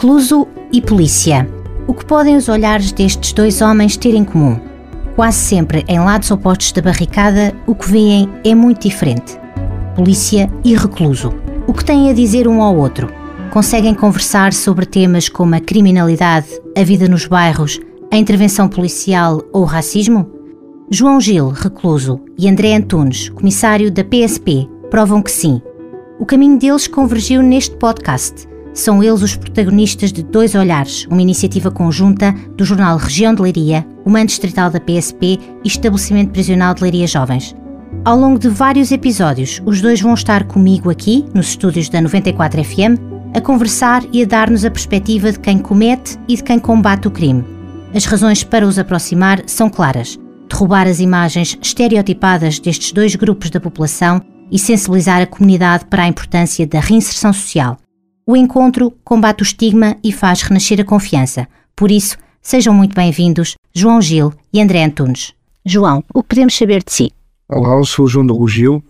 Recluso e polícia. O que podem os olhares destes dois homens ter em comum? Quase sempre em lados opostos da barricada, o que veem é muito diferente. Polícia e recluso. O que têm a dizer um ao outro? Conseguem conversar sobre temas como a criminalidade, a vida nos bairros, a intervenção policial ou o racismo? João Gil, recluso, e André Antunes, comissário da PSP, provam que sim. O caminho deles convergiu neste podcast. São eles os protagonistas de Dois Olhares, uma iniciativa conjunta do jornal Região de Leiria, Comando Distrital da PSP e Estabelecimento Prisional de Leiria Jovens. Ao longo de vários episódios, os dois vão estar comigo aqui, nos estúdios da 94 FM, a conversar e a dar-nos a perspectiva de quem comete e de quem combate o crime. As razões para os aproximar são claras: derrubar as imagens estereotipadas destes dois grupos da população e sensibilizar a comunidade para a importância da reinserção social. O encontro combate o estigma e faz renascer a confiança. Por isso, sejam muito bem-vindos João Gil e André Antunes. João, o que podemos saber de si? Olá, eu sou o João do Gil,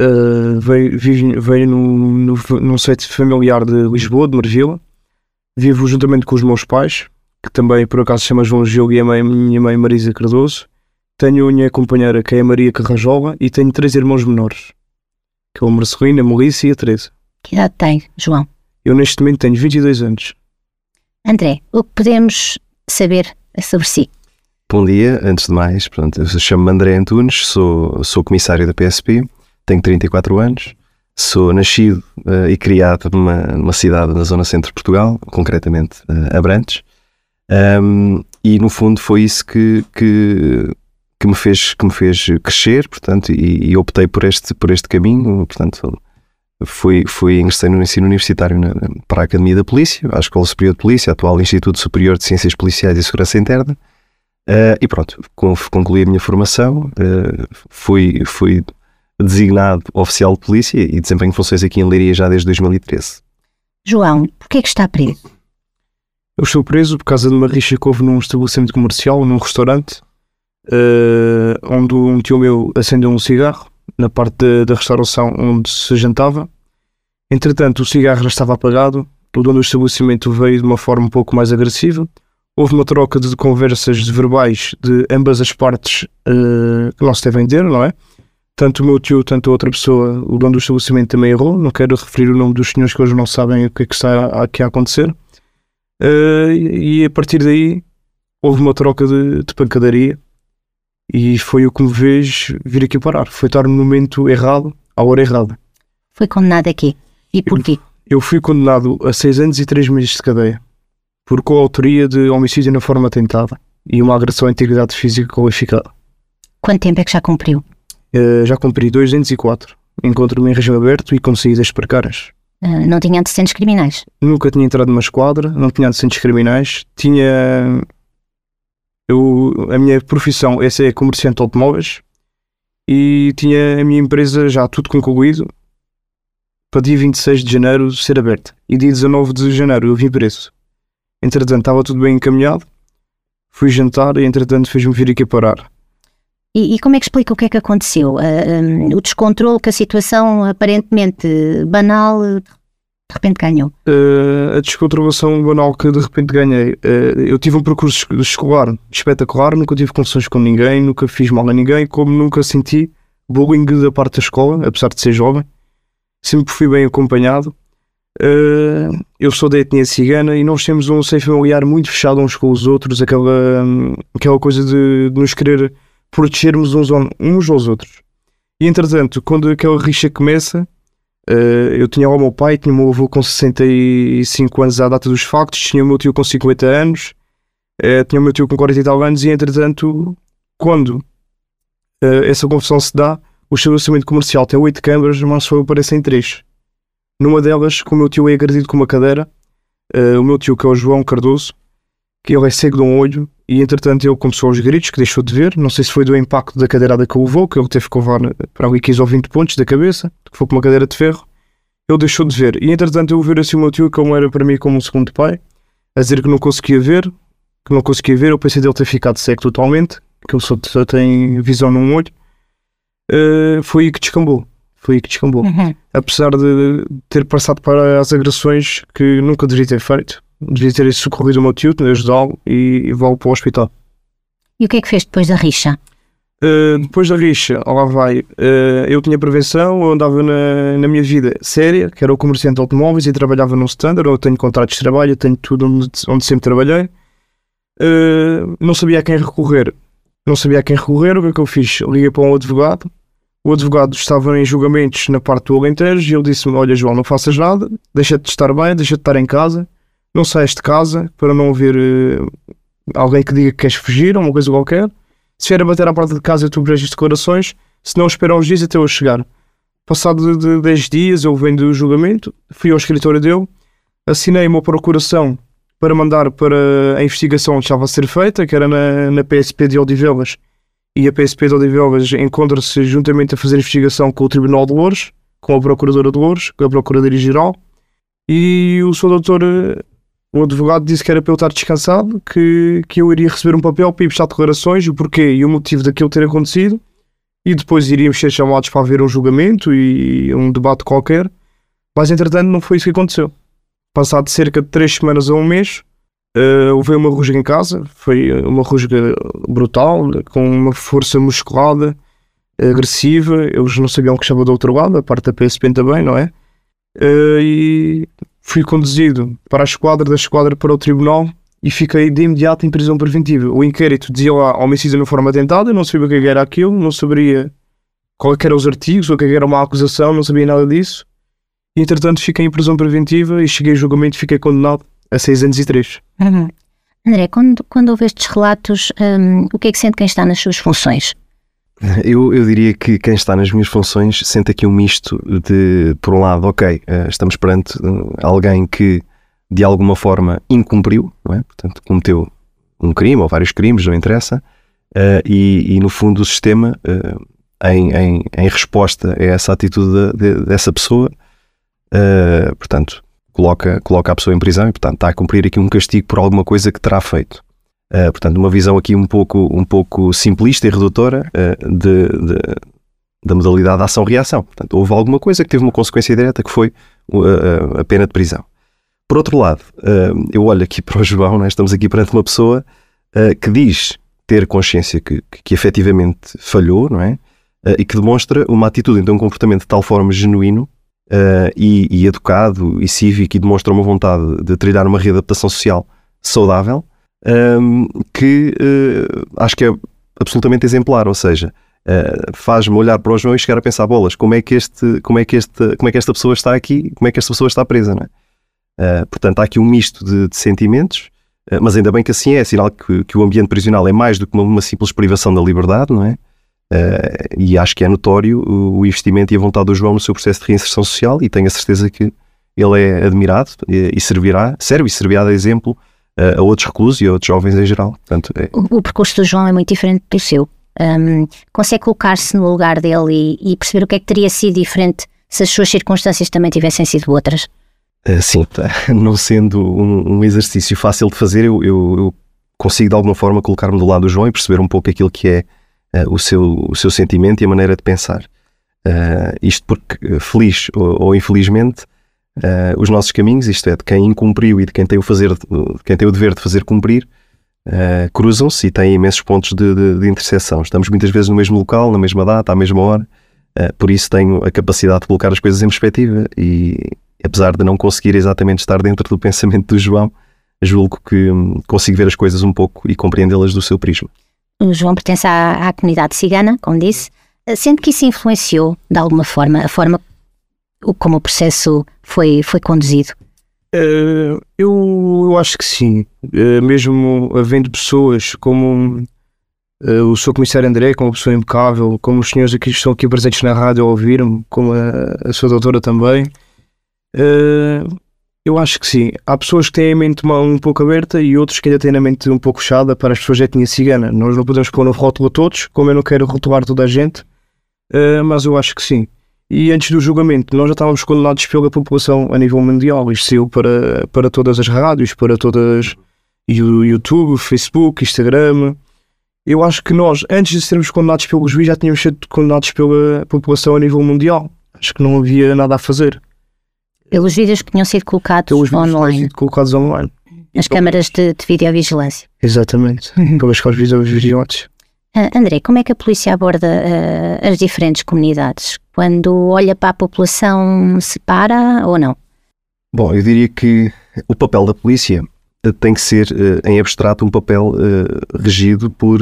Uh, veio, vivo, veio num, no, num site familiar de Lisboa, de Marvila. Vivo juntamente com os meus pais, que também por acaso se chama João Gil e a mãe, minha mãe Marisa Cardoso. Tenho a minha companheira, que é a Maria Carrajola, e tenho três irmãos menores, que é o Marcelino, a Melissa e a Teresa. Que idade tem, João? Eu neste momento tenho 22 anos. André, o que podemos saber sobre si? Bom dia, antes de mais, pronto, eu chamo-me André Antunes, sou, sou comissário da PSP tenho 34 anos, sou nascido uh, e criado numa, numa, cidade na zona centro de Portugal, concretamente uh, Abrantes, um, e no fundo foi isso que, que, que, me, fez, que me fez crescer, portanto, e, e optei por este, por este caminho, portanto, fui, fui ingressei no ensino universitário na, para a Academia da Polícia, à Escola Superior de Polícia, atual Instituto Superior de Ciências Policiais e Segurança Interna, uh, e pronto, concluí a minha formação, fui, fui designado oficial de polícia e desempenho funções aqui em Leiria já desde 2013. João, porquê é que está preso? Eu estou preso por causa de uma rixa que houve num estabelecimento comercial, num restaurante, uh, onde um tio meu acendeu um cigarro na parte da restauração onde se jantava. Entretanto, o cigarro já estava apagado, o dono do estabelecimento veio de uma forma um pouco mais agressiva. Houve uma troca de conversas de verbais de ambas as partes uh, que não se devem ter, não é? tanto o meu tio, tanto a outra pessoa, o dono do estabelecimento também errou. Não quero referir o nome dos senhores que hoje não sabem o que é que está aqui a acontecer. Uh, e a partir daí houve uma troca de, de, pancadaria e foi o que me fez vir aqui parar. Foi estar no momento errado, à hora errada. Foi condenado aqui? E porquê? Eu, eu fui condenado a seis anos e três meses de cadeia por coautoria de homicídio na forma tentada e uma agressão à integridade física qualificada. Quanto tempo é que já cumpriu? Uh, já cumpri 204. Encontro-me em regime aberto e com saídas precárias. Uh, não tinha antecedentes criminais? Nunca tinha entrado numa esquadra, não tinha antecedentes criminais. Tinha. Eu, a minha profissão essa é comerciante de automóveis e tinha a minha empresa já tudo concluído para dia 26 de janeiro ser aberta. E dia 19 de janeiro eu vim preso. Entretanto, estava tudo bem encaminhado. Fui jantar e entretanto fez-me vir aqui parar. E, e, como é que explica o que é que aconteceu? Uh, ah, um, o descontrole que a situação aparentemente banal de repente ganhou? Uh, a descontrolação banal que de repente ganhei. Uh, eu tive um percurso escolar espetacular, nunca tive confusões com ninguém, nunca fiz mal a ninguém, como nunca senti bullying da parte da escola, apesar de ser jovem. Sempre fui bem acompanhado. Uh, eu sou da etnia cigana e nós temos um seio familiar muito fechado uns com os outros, aquela, aquela coisa de, de nos querer protegermos uns, uns aos outros. E entretanto, quando aquela rixa começa, eu tinha o meu pai, tinha o meu avô com 65 anos à data dos factos, tinha o meu tio com 50 anos, uh, tinha o meu tio com 40 e tal anos, e entretanto, quando uh, essa confusão se dá, o estabelecimento comercial tem 8 câmaras, mas só aparecem 3. Numa delas, o meu tio é agredido com uma cadeira, o meu tio, que é o João Cardoso, que ele é cego de um olho e entretanto ele começou aos gritos, que deixou de ver. Não sei se foi do impacto da cadeirada que o levou, que ele teve que levar para ali 15 ou 20 pontos da cabeça, que foi com uma cadeira de ferro. Ele deixou de ver. E entretanto eu ver assim o meu tio, como era para mim como um segundo pai, a dizer que não conseguia ver, que não conseguia ver. Eu pensei dele ter ficado cego totalmente, que ele só, só tem visão num olho. Uh, foi aí que descambou. Foi aí que descambou. Uhum. Apesar de ter passado para as agressões que nunca deveria ter feito devia ter socorrido o meu tio, ajudá-lo e, e vou para o hospital. E o que é que fez depois da rixa? Uh, depois da rixa, lá vai, uh, eu tinha prevenção, eu andava na, na minha vida séria, que era o comerciante de automóveis e trabalhava num standard, eu tenho contratos de trabalho, eu tenho tudo onde, onde sempre trabalhei. Uh, não sabia a quem recorrer. Não sabia a quem recorrer, o que é que eu fiz? Liguei para um advogado, o advogado estava em julgamentos na parte do Alentejo e ele disse-me, olha João, não faças nada, deixa-te de estar bem, deixa-te de estar em casa, não saias de casa para não haver alguém que diga que queres fugir ou uma coisa qualquer se vier a bater à porta de casa, tu brejas declarações. Se não, espera uns dias até eu chegar. Passado de 10 dias, eu venho do julgamento, fui ao escritório dele, assinei uma procuração para mandar para a investigação que estava a ser feita, que era na, na PSP de Odivelas. E a PSP de Odivelas encontra-se juntamente a fazer investigação com o Tribunal de Louros, com a Procuradora de Louros, com a Procuradoria-Geral. E o seu doutor o advogado disse que era para eu estar descansado, que, que eu iria receber um papel para ir prestar declarações, o porquê e o motivo daquilo ter acontecido, e depois iríamos ser chamados para ver um julgamento e um debate qualquer. Mas entretanto não foi isso que aconteceu. Passado cerca de três semanas a um mês, uh, houve uma rusga em casa, foi uma rusga brutal, com uma força musculada, agressiva, eles não sabiam que estava do outro lado, a parte da PSP também, não é? Uh, e fui conduzido para a esquadra, da esquadra para o tribunal e fiquei de imediato em prisão preventiva. O inquérito dizia lá homicídio na forma tentada, não sabia o que era aquilo, não sabia qual eram os artigos, o que era uma acusação, não sabia nada disso. E, entretanto, fiquei em prisão preventiva e cheguei a julgamento e fiquei condenado a seis anos e três. Uhum. André, quando, quando ouve estes relatos, um, o que é que sente quem está nas suas funções? Eu, eu diria que quem está nas minhas funções sente aqui um misto de, por um lado, ok, eh, estamos perante eh, alguém que de alguma forma incumpriu, é? Portanto, cometeu um crime ou vários crimes, não interessa, uh, e, e, no fundo o sistema, uh, em, em, em, resposta a essa atitude de, de, dessa pessoa, uh, portanto, coloca, coloca a pessoa em prisão e, portanto, está a cumprir aqui um castigo por alguma coisa que terá feito. Uh, portanto, uma visão aqui um pouco, um pouco simplista e redutora uh, de, de, da modalidade de ação-reação. Portanto, houve alguma coisa que teve uma consequência direta que foi uh, a pena de prisão. Por outro lado, eu olho aqui para o João, né? estamos aqui perante uma pessoa que diz ter consciência que, que, que efetivamente falhou, não é? e que demonstra uma atitude, então um comportamento de tal forma genuíno e, e educado e cívico e demonstra uma vontade de trilhar uma readaptação social saudável, um, que uh, acho que é absolutamente exemplar, ou seja, uh, faz-me olhar para o João e chegar a pensar bolas, como é que este, como é que este, como é que esta pessoa está aqui, como é que esta pessoa está presa, não é? Uh, portanto, há aqui um misto de, de sentimentos, mas ainda bem que assim é, é sinal que, que, o ambiente prisional é mais do que uma, uma simples privação da liberdade, não é? e acho que é notório o, o investimento e a vontade do João no seu processo de reinserção social e tenho a certeza que ele é admirado e, e servirá, serve e servirá de exemplo a outros reclusos e a outros jovens em geral. Portanto, é... o, o, percurso do João é muito diferente do seu. Um, consegue colocar-se no lugar dele e, e, perceber o que é que teria sido diferente se as suas circunstâncias também tivessem sido outras? Uh, sim, não sendo um, um, exercício fácil de fazer, eu, eu, eu consigo de alguma forma colocar-me do lado do João e perceber um pouco aquilo que é uh, o, seu, o seu sentimento e a maneira de pensar. Uh, isto porque, feliz ou, ou infelizmente, uh, os nossos caminhos, isto é, de quem incumpriu e de quem tem o, fazer, quem tem o dever de fazer cumprir, uh, cruzam-se e têm imensos pontos de, de, de, interseção. Estamos muitas vezes no mesmo local, na mesma data, à mesma hora, uh, por isso tenho a capacidade de colocar as coisas em perspectiva e, apesar de não conseguir exatamente estar dentro do pensamento do João, julgo que um, consigo ver as coisas um pouco e compreendê-las do seu prisma. O João pertence à, à comunidade cigana, como disse. Sendo que isso influenciou, de alguma forma, a forma como o processo foi, foi conduzido? Uh, eu, eu acho que sim. Uh, mesmo havendo pessoas como uh, o Sr. Comissário André, como uma pessoa impecável, como os senhores aqui estão aqui presentes na rádio a ouvir-me, como a, a sua doutora também, eu acho que sim. Há pessoas que têm a mente um pouco aberta e outros que ainda têm a mente um pouco fechada para as pessoas de etnia cigana. Nós não podemos pôr no rótulo a todos, como eu não quero rotular toda a gente, mas eu acho que sim. E antes do julgamento, nós já estávamos condenados pela população a nível mundial. Isto saiu para, para todas as rádios, para todas YouTube, Facebook, Instagram. Eu acho que nós, antes de sermos condenados pelo juiz, já tínhamos sido condenados pela população a nível mundial. Acho que não havia nada a fazer. Pelos vídeos que tinham sido colocados Pelos online. Pelos sido colocados online. As câmaras de, de videovigilância. Exatamente, pelas quais videovigilantes. Uh, André, como é que a polícia aborda uh, as diferentes comunidades? Quando olha para a população, separa ou não? Bom, eu diria que o papel da polícia tem que ser, em abstrato, um papel regido por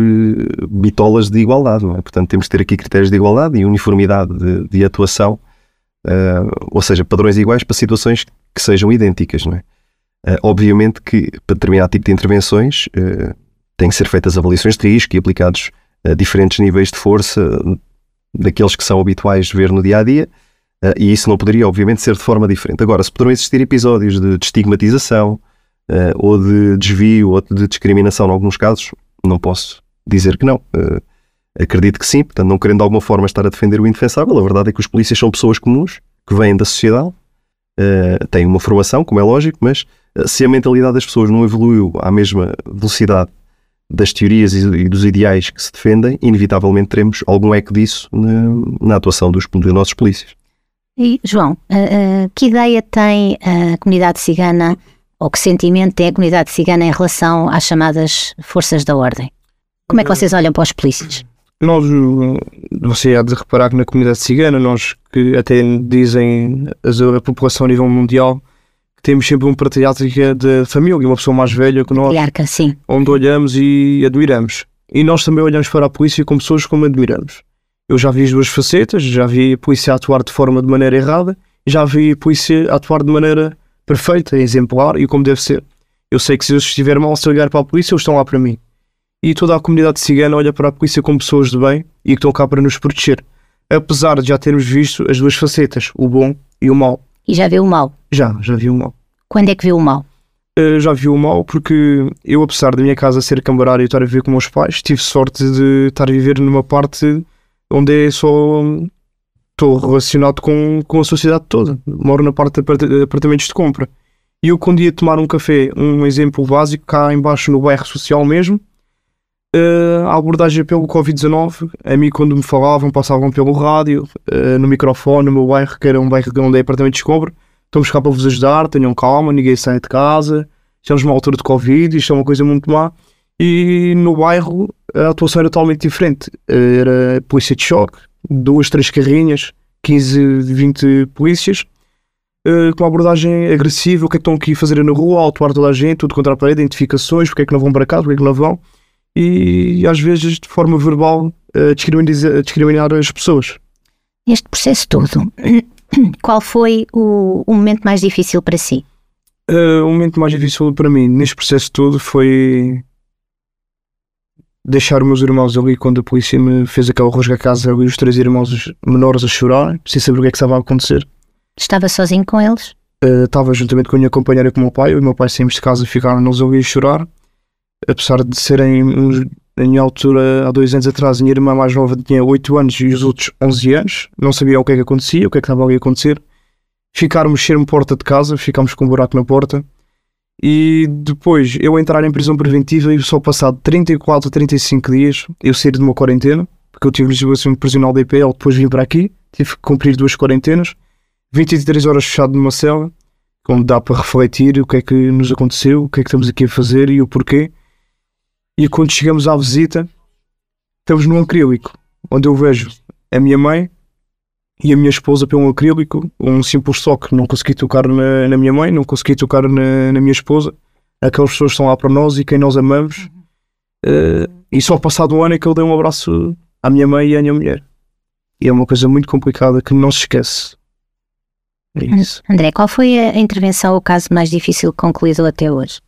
bitolas de igualdade, é? Portanto, temos que ter aqui critérios de igualdade e uniformidade de, de atuação, ou seja, padrões iguais para situações que sejam idênticas, não é? obviamente que para determinado tipo de intervenções têm que ser feitas avaliações de risco e aplicados diferentes níveis de força daqueles que são habituais ver no dia a dia, uh, e isso não poderia, obviamente, ser de forma diferente. Agora, se poderão existir episódios de, de estigmatização uh, ou de desvio ou de discriminação em alguns casos, não posso dizer que não. Uh, acredito que sim, portanto, não querendo de alguma forma estar a defender o indefensável, a verdade é que os polícias são pessoas comuns que vêm da sociedade, têm uma formação, como é lógico, mas se a mentalidade das pessoas não evoluiu à mesma velocidade das teorias e dos ideais que se defendem, inevitavelmente teremos algum eco disso na, na atuação dos, dos, nossos polícias. E, João, uh, uh, que ideia tem a comunidade cigana ou que sentimento tem a comunidade cigana em relação às chamadas forças da ordem? Como é que vocês olham para os polícias? Nós, você há de reparar que na comunidade cigana, nós que até dizem a população a nível mundial, temos sempre um patriarca de família, uma pessoa mais velha que nós, sim. onde olhamos e admiramos. E nós também olhamos para a polícia como pessoas como admiramos. Eu já vi as duas facetas, já vi a polícia atuar de forma de maneira errada, já vi a polícia atuar de maneira perfeita, exemplar e como deve ser. Eu sei que se eu estiver mal, se eu ligar para a polícia, eles estão lá para mim. E toda a comunidade cigana olha para a polícia como pessoas de bem e que estão cá para nos proteger. Apesar de já termos visto as duas facetas, o bom e o mau. E já viu o mal? Já, já vi o mal. Quando é que viu o mal? Uh, já vi o mal porque eu, apesar da minha casa ser camarária e estar a viver com meus pais, tive sorte de estar a viver numa parte onde é só estou relacionado com, com a sociedade toda. Moro na parte de apartamentos de compra. E eu, quando ia tomar um café, um exemplo básico, cá embaixo no bairro social mesmo, uh, a abordagem pelo Covid-19, a mim, quando me falavam, passavam pelo rádio, uh, no microfone, no meu bairro, que era um bairro onde é apartamentos de compra, estamos cá para vos ajudar, tenham calma, ninguém sai de casa, estamos numa altura de Covid, isto é uma coisa muito má. E no bairro a atuação era totalmente diferente. Era polícia de choque, duas, três carrinhas, 15, 20 polícias, eh, com uma abordagem agressiva, o que é que estão aqui a fazer na rua, autuar toda a gente, tudo contra a parede, identificações, porque é que não vão para cá, porque é que não vão, e às vezes de forma verbal a discriminar, as pessoas. Este processo todo qual foi o, o momento mais difícil para si? Uh, o momento mais difícil para mim neste processo todo foi deixar os meus irmãos ali quando a polícia me fez aquele rosga a casa ali os três irmãos menores a chorar sem saber o que é que estava a acontecer. Estava sozinho com eles? Uh, estava juntamente com a minha companheira e com o meu pai. O meu pai saímos de casa e ficaram eles ali a chorar. Apesar de serem minha altura, há dois anos atrás, minha irmã mais nova tinha 8 anos e os outros 11 anos. Não sabiam o que é que acontecia, o que é que estava ali a acontecer. Ficaram mexer-me porta de casa, ficámos com um buraco na porta. E depois eu entrar em prisão preventiva e só passado 34 a 35 dias eu sair de uma quarentena, porque eu tive legislação prisional da IPL, depois vim para aqui, tive que cumprir duas quarentenas, 23 horas fechado numa cela, onde dá para refletir o que é que nos aconteceu, o que é que estamos aqui a fazer e o porquê. E quando chegamos à visita, estamos num acrílico, onde eu vejo a minha mãe e a minha esposa pelo acrílico, um simples toque. Não consegui tocar na, na minha mãe, não consegui tocar na, na, minha esposa. Aquelas pessoas estão lá para nós e quem nós amamos. Uh, e só passado um ano é que eu dei um abraço à minha mãe e à minha mulher. E é uma coisa muito complicada que não se esquece. É. André, qual foi a intervenção ou o caso mais difícil concluído até hoje?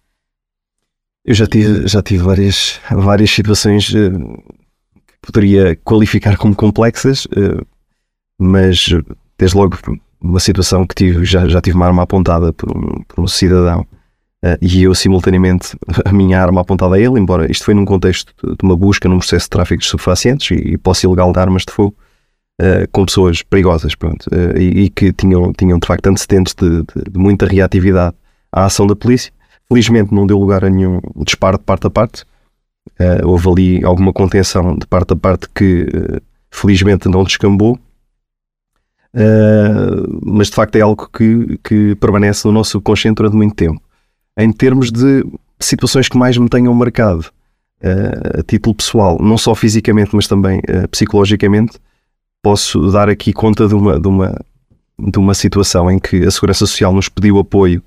Eu já tive, já tive várias, várias situações uh, que poderia qualificar como complexas, uh, mas desde logo uma situação que tive, já, já tive uma arma apontada por um, por um cidadão uh, e eu simultaneamente a minha arma apontada a ele, embora isto foi num contexto de uma busca num processo de tráfico de subfacientes e, e posse ilegal de armas de fogo. Com pessoas perigosas pronto, e, e, que tinham, tinham de facto antecedentes de, de, de, muita reatividade à ação da polícia Felizmente não deu lugar a nenhum disparo de parte a parte. Uh, houve ali alguma contenção de parte a parte que uh, felizmente não descambou. Uh, mas de facto é algo que, que permanece no nosso subconsciente durante muito tempo. em termos de situações que mais me tenham marcado a título pessoal, não só fisicamente, mas também psicologicamente, posso dar aqui conta de uma, de, uma, de uma situação em que a Segurança Social nos pediu apoio,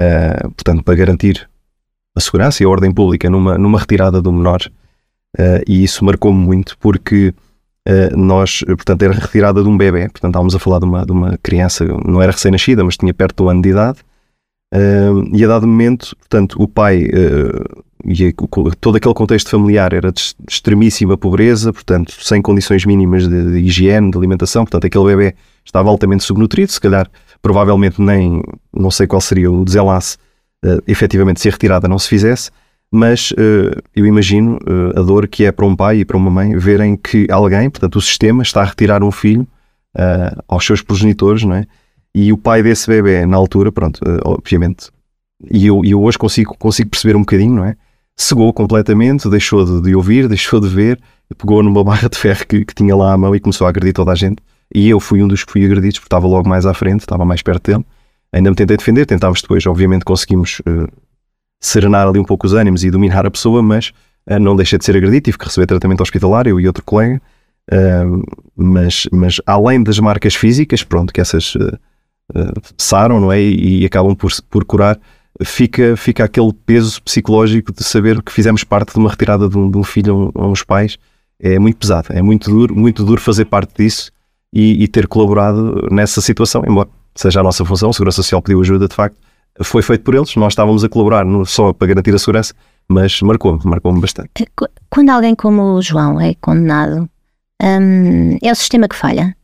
uh, portanto, para garantir a segurança e a ordem pública numa, numa retirada do menor, e isso marcou-me muito porque nós, portanto, era retirada de um bebê, portanto, estávamos a falar de uma, de uma criança, não era recém-nascida, mas tinha perto do ano de idade, Uh, e a dado momento, portanto, o pai uh, e todo aquele contexto familiar era de extremíssima pobreza, portanto, sem condições mínimas de, de, higiene, de alimentação, portanto, aquele bebê estava altamente subnutrido, se calhar, provavelmente nem, não sei qual seria o desenlace, uh, efetivamente, se a retirada não se fizesse, mas uh, eu imagino uh, a dor que é para um pai e para uma mãe verem que alguém, portanto, o sistema está a retirar um filho uh, aos seus progenitores, não é? E o pai desse bebê, na altura, pronto, obviamente, e eu, eu hoje consigo, consigo perceber um bocadinho, não é? Cegou completamente, deixou de, de ouvir, deixou de ver, pegou numa barra de ferro que, que, tinha lá à mão e começou a agredir toda a gente. E eu fui um dos que fui agredidos, porque estava logo mais à frente, estava mais perto dele. Ainda me tentei defender, tentámos depois, obviamente conseguimos uh, serenar ali um pouco os ânimos e dominar a pessoa, mas uh, não deixei de ser agredido, tive que receber tratamento hospitalar, eu e outro colega. Uh, mas, mas além das marcas físicas, pronto, que essas saram, não é? E, e, acabam por, por curar, fica, fica aquele peso psicológico de saber que fizemos parte de uma retirada de um, de um filho a uns pais. É muito pesado, é muito duro, muito duro fazer parte disso e, e, ter colaborado nessa situação, embora seja a nossa função, a Segurança Social pediu ajuda, de facto, foi feito por eles, nós estávamos a colaborar só para garantir a segurança, mas marcou-me, marcou-me bastante. Quando alguém como o João é condenado, hum, é o sistema que falha?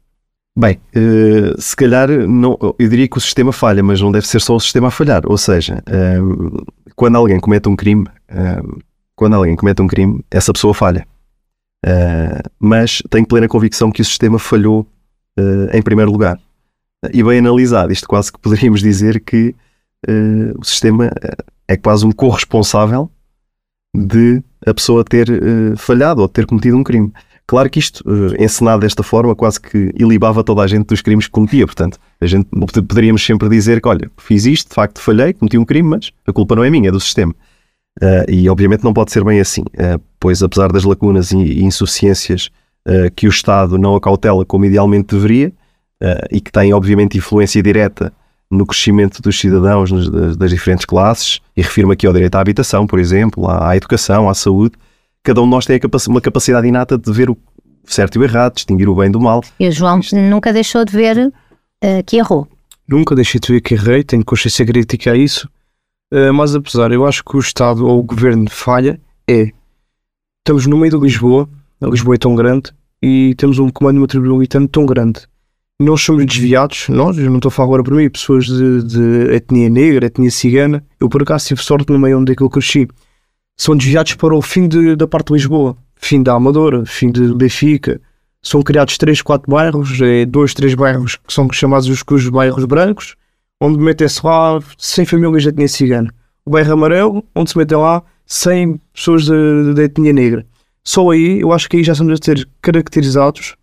Bem, uh, se calhar não, eu diria que o sistema falha, mas não deve ser só o sistema a falhar. Ou seja, uh, quando alguém comete um crime, uh, quando alguém comete um crime, essa pessoa falha. mas tenho plena convicção que o sistema falhou em primeiro lugar. E bem analisado, isto quase que poderíamos dizer que o sistema é quase um corresponsável de a pessoa ter falhado ou ter cometido um crime. Claro que isto, uh, encenado desta forma, quase que ilibava toda a gente dos crimes que cometia. Portanto, a gente poderíamos sempre dizer que, olha, fiz isto, de facto falhei, cometi um crime, mas a culpa não é minha, é do sistema. Uh, e obviamente não pode ser bem assim, uh, pois apesar das lacunas e, e insuficiências que o Estado não acautela como idealmente deveria, e que tem obviamente influência direta no crescimento dos cidadãos das, das diferentes classes, e refiro-me aqui ao direito à habitação, por exemplo, à, à educação, à saúde, cada um de nós tem uma capacidade inata de ver o certo e o errado, distinguir o bem do mal. E o João nunca deixou de ver uh, que errou. Nunca deixei de ver que errei, tenho consciência crítica a isso, uh, mas apesar, eu acho que o Estado ou o Governo falha é, estamos no meio de Lisboa, Lisboa é tão grande, e temos um comando metropolitano tão grande. Nós somos desviados, nós, eu não estou a falar agora para mim, pessoas de, de etnia negra, etnia cigana, eu por acaso tive sorte no meio onde é que eu cresci são desviados para o fim de, da parte de Lisboa, fim da Amadora, fim de Benfica. São criados 3, 4 bairros, é, dois, três bairros que são chamados os cujos bairros brancos, onde metem-se lá 100 famílias de etnia cigana. O bairro amarelo, onde se metem lá 100 pessoas de etnia negra. Só aí, eu acho que aí já estamos a ser caracterizados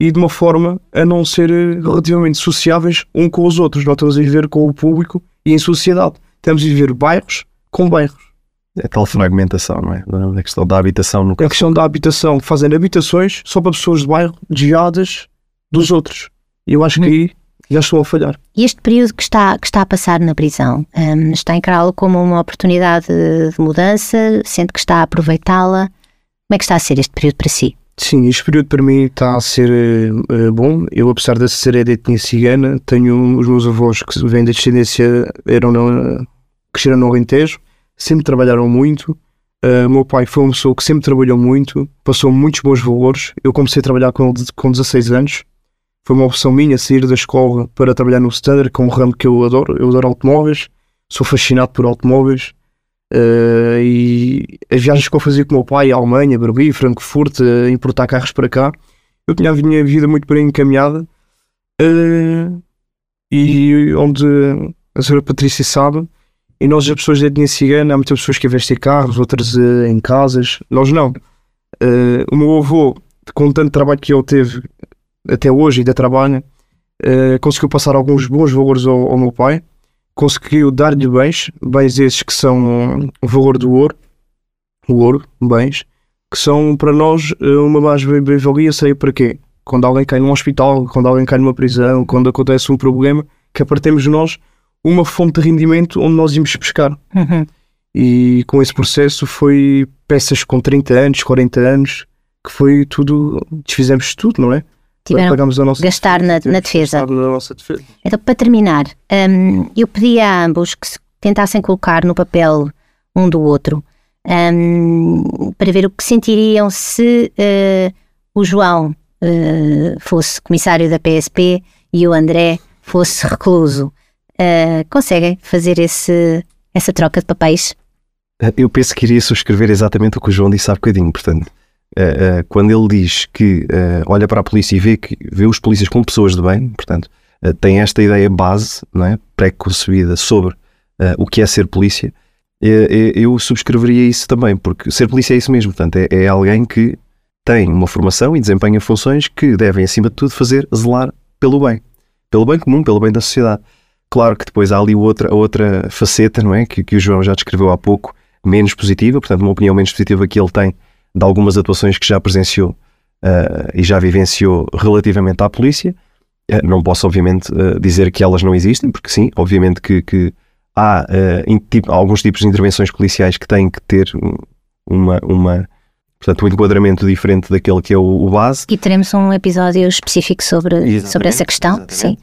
e de uma forma a não ser relativamente sociáveis um com os outros. Nós estamos a viver com o público e em sociedade. Estamos a viver bairros com bairros. É tal fragmentação, não é? A questão da habitação. No... A questão da habitação, fazendo habitações só para pessoas de bairro desviadas dos outros. E eu acho que aí já estou a falhar. E este período que está, que está a passar na prisão, um, está a encará-lo como uma oportunidade de mudança? Sente que está a aproveitá-la? Como é que está a ser este período para si? Sim, este período para mim está a ser uh, bom. Eu, apesar de ser de etnia cigana, tenho os meus avós que vêm da descendência, eram no, cresceram no Alentejo sempre trabalharam muito. Uh, meu pai foi uma pessoa que sempre trabalhou muito, passou muitos bons valores. Eu comecei a trabalhar com ele com 16 anos. Foi uma opção minha sair da escola para trabalhar no Standard, com é um ramo que eu adoro. Eu adoro automóveis, sou fascinado por automóveis. Uh, e as viagens que eu fazia com o meu pai, à Alemanha, Berlim, Frankfurt, uh, importar carros para cá, eu tinha a minha vida muito bem encaminhada. Uh, e onde a senhora Patrícia sabe, e nós, as pessoas da etnia cigana, há muitas pessoas que investem em carros, outras em casas. Nós não. O meu avô, com tanto trabalho que ele teve até hoje, ainda trabalha, conseguiu passar alguns bons valores ao, ao, meu pai. Conseguiu dar-lhe bens, bens esses que são o valor do ouro, o ouro, bens, que são para nós eh, uma mais-valia, sei para quê? Quando alguém cai num hospital, quando alguém cai numa prisão, quando acontece um problema, que apartemos nós uma fonte de rendimento onde nós íamos pescar. Uhum. E com esse processo foi peças com 30 anos, 40 anos, que foi tudo, desfizemos tudo, não é? Tiveram nossa gastar na, na que defesa. gastar na nossa defesa. Então, para terminar, hum, eu pedi a ambos que se tentassem colocar no papel um do outro hum, para ver o que sentiriam se eh, o João eh, fosse comissário da PSP e o André fosse recluso. Eh, conseguem fazer esse, essa troca de papéis? Eu penso que iria subscrever exatamente o que o João disse há bocadinho. Portanto, eh, quando ele diz que eh, olha para a polícia e vê, que, vê os polícias como pessoas de bem, portanto, tem esta ideia base, não é? pré-concebida sobre o que é ser polícia, eu subscreveria isso também, porque ser polícia é isso mesmo. Portanto, é, é alguém que tem uma formação e desempenha funções que devem, acima de tudo, fazer zelar pelo bem. Pelo bem comum, pelo bem da sociedade. Claro que depois há ali outra, outra faceta, não é? Que, que o João já descreveu há pouco, menos positiva, portanto, uma opinião menos positiva que ele tem de algumas atuações que já presenciou eh, e já vivenciou relativamente à polícia. Eh, não posso, obviamente, eh, dizer que elas não existem, porque sim, obviamente que, que há tipo- alguns tipos de intervenções policiais que têm que ter um- uma, uma portanto, um enquadramento diferente daquele que é o, o base. E teremos um episódio específico sobre, Exatamente, sobre essa questão. exatamente. Sim.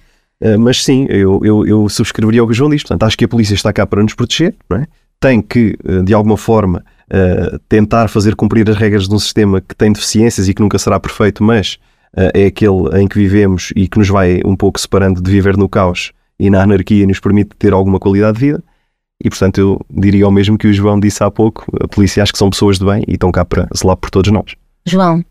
Uh, mas sim, eu, eu, eu subscreveria o que o João diz. Portanto, acho que a polícia está cá para nos proteger, não é? Tem que, uh, de alguma forma, uh, tentar fazer cumprir as regras de um sistema que tem deficiências e que nunca será perfeito, mas uh, é aquele em que vivemos e que nos vai um pouco separando de viver no caos e na anarquia e nos permite ter alguma qualidade de vida. E, portanto, eu diria o mesmo que o João disse há pouco: a polícia acho que são pessoas de bem e estão cá para zelar por todos nós. João,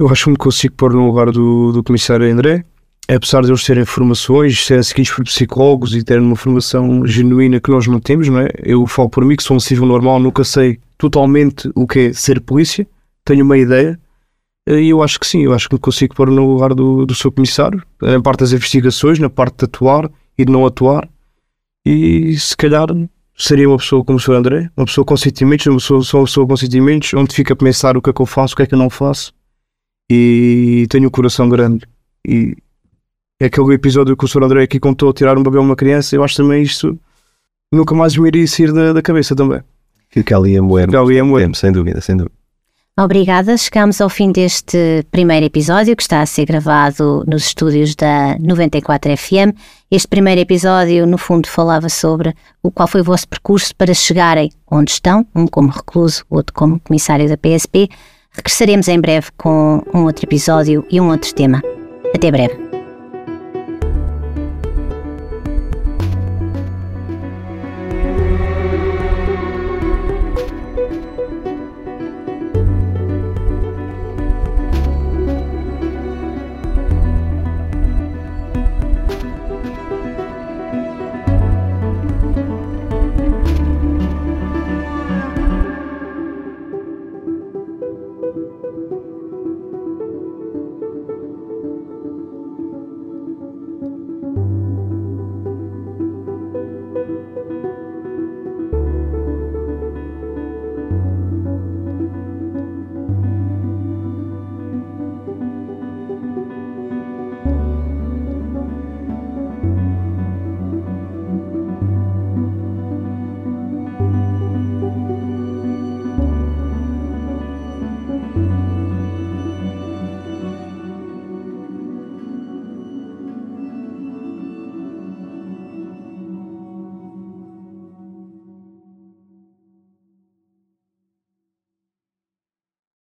Eu acho que me consigo pôr no lugar do, do comissário André, apesar de eles terem formações, serem seguidos por psicólogos e terem uma formação genuína que nós não temos, não é? Eu falo por mim que sou um civil normal, nunca sei totalmente o que é ser polícia, tenho uma ideia, e eu acho que sim, eu acho que me consigo pôr no lugar do, do seu comissário, na parte das investigações, na parte de atuar e de não atuar, e se calhar seria uma pessoa como o Sr. André, uma pessoa com sentimentos, uma pessoa, uma pessoa com sentimentos, onde fica a pensar o que é que eu faço, o que é que eu não faço, e tenho um coração grande. E aquele episódio que o Sr. André aqui contou, tirar um bebê a uma criança, eu acho também isto nunca mais me iria sair da, da cabeça também. Fica ali a moer. Fica ali a moer. Tempo, sem dúvida, sem dúvida. Obrigada. Chegamos ao fim deste primeiro episódio que está a ser gravado nos estúdios da 94 FM. Este primeiro episódio, no fundo, falava sobre o qual foi o vosso percurso para chegarem onde estão, um como recluso, outro como comissário da PSP. Regressaremos em breve com um outro episódio e um outro tema. Até breve.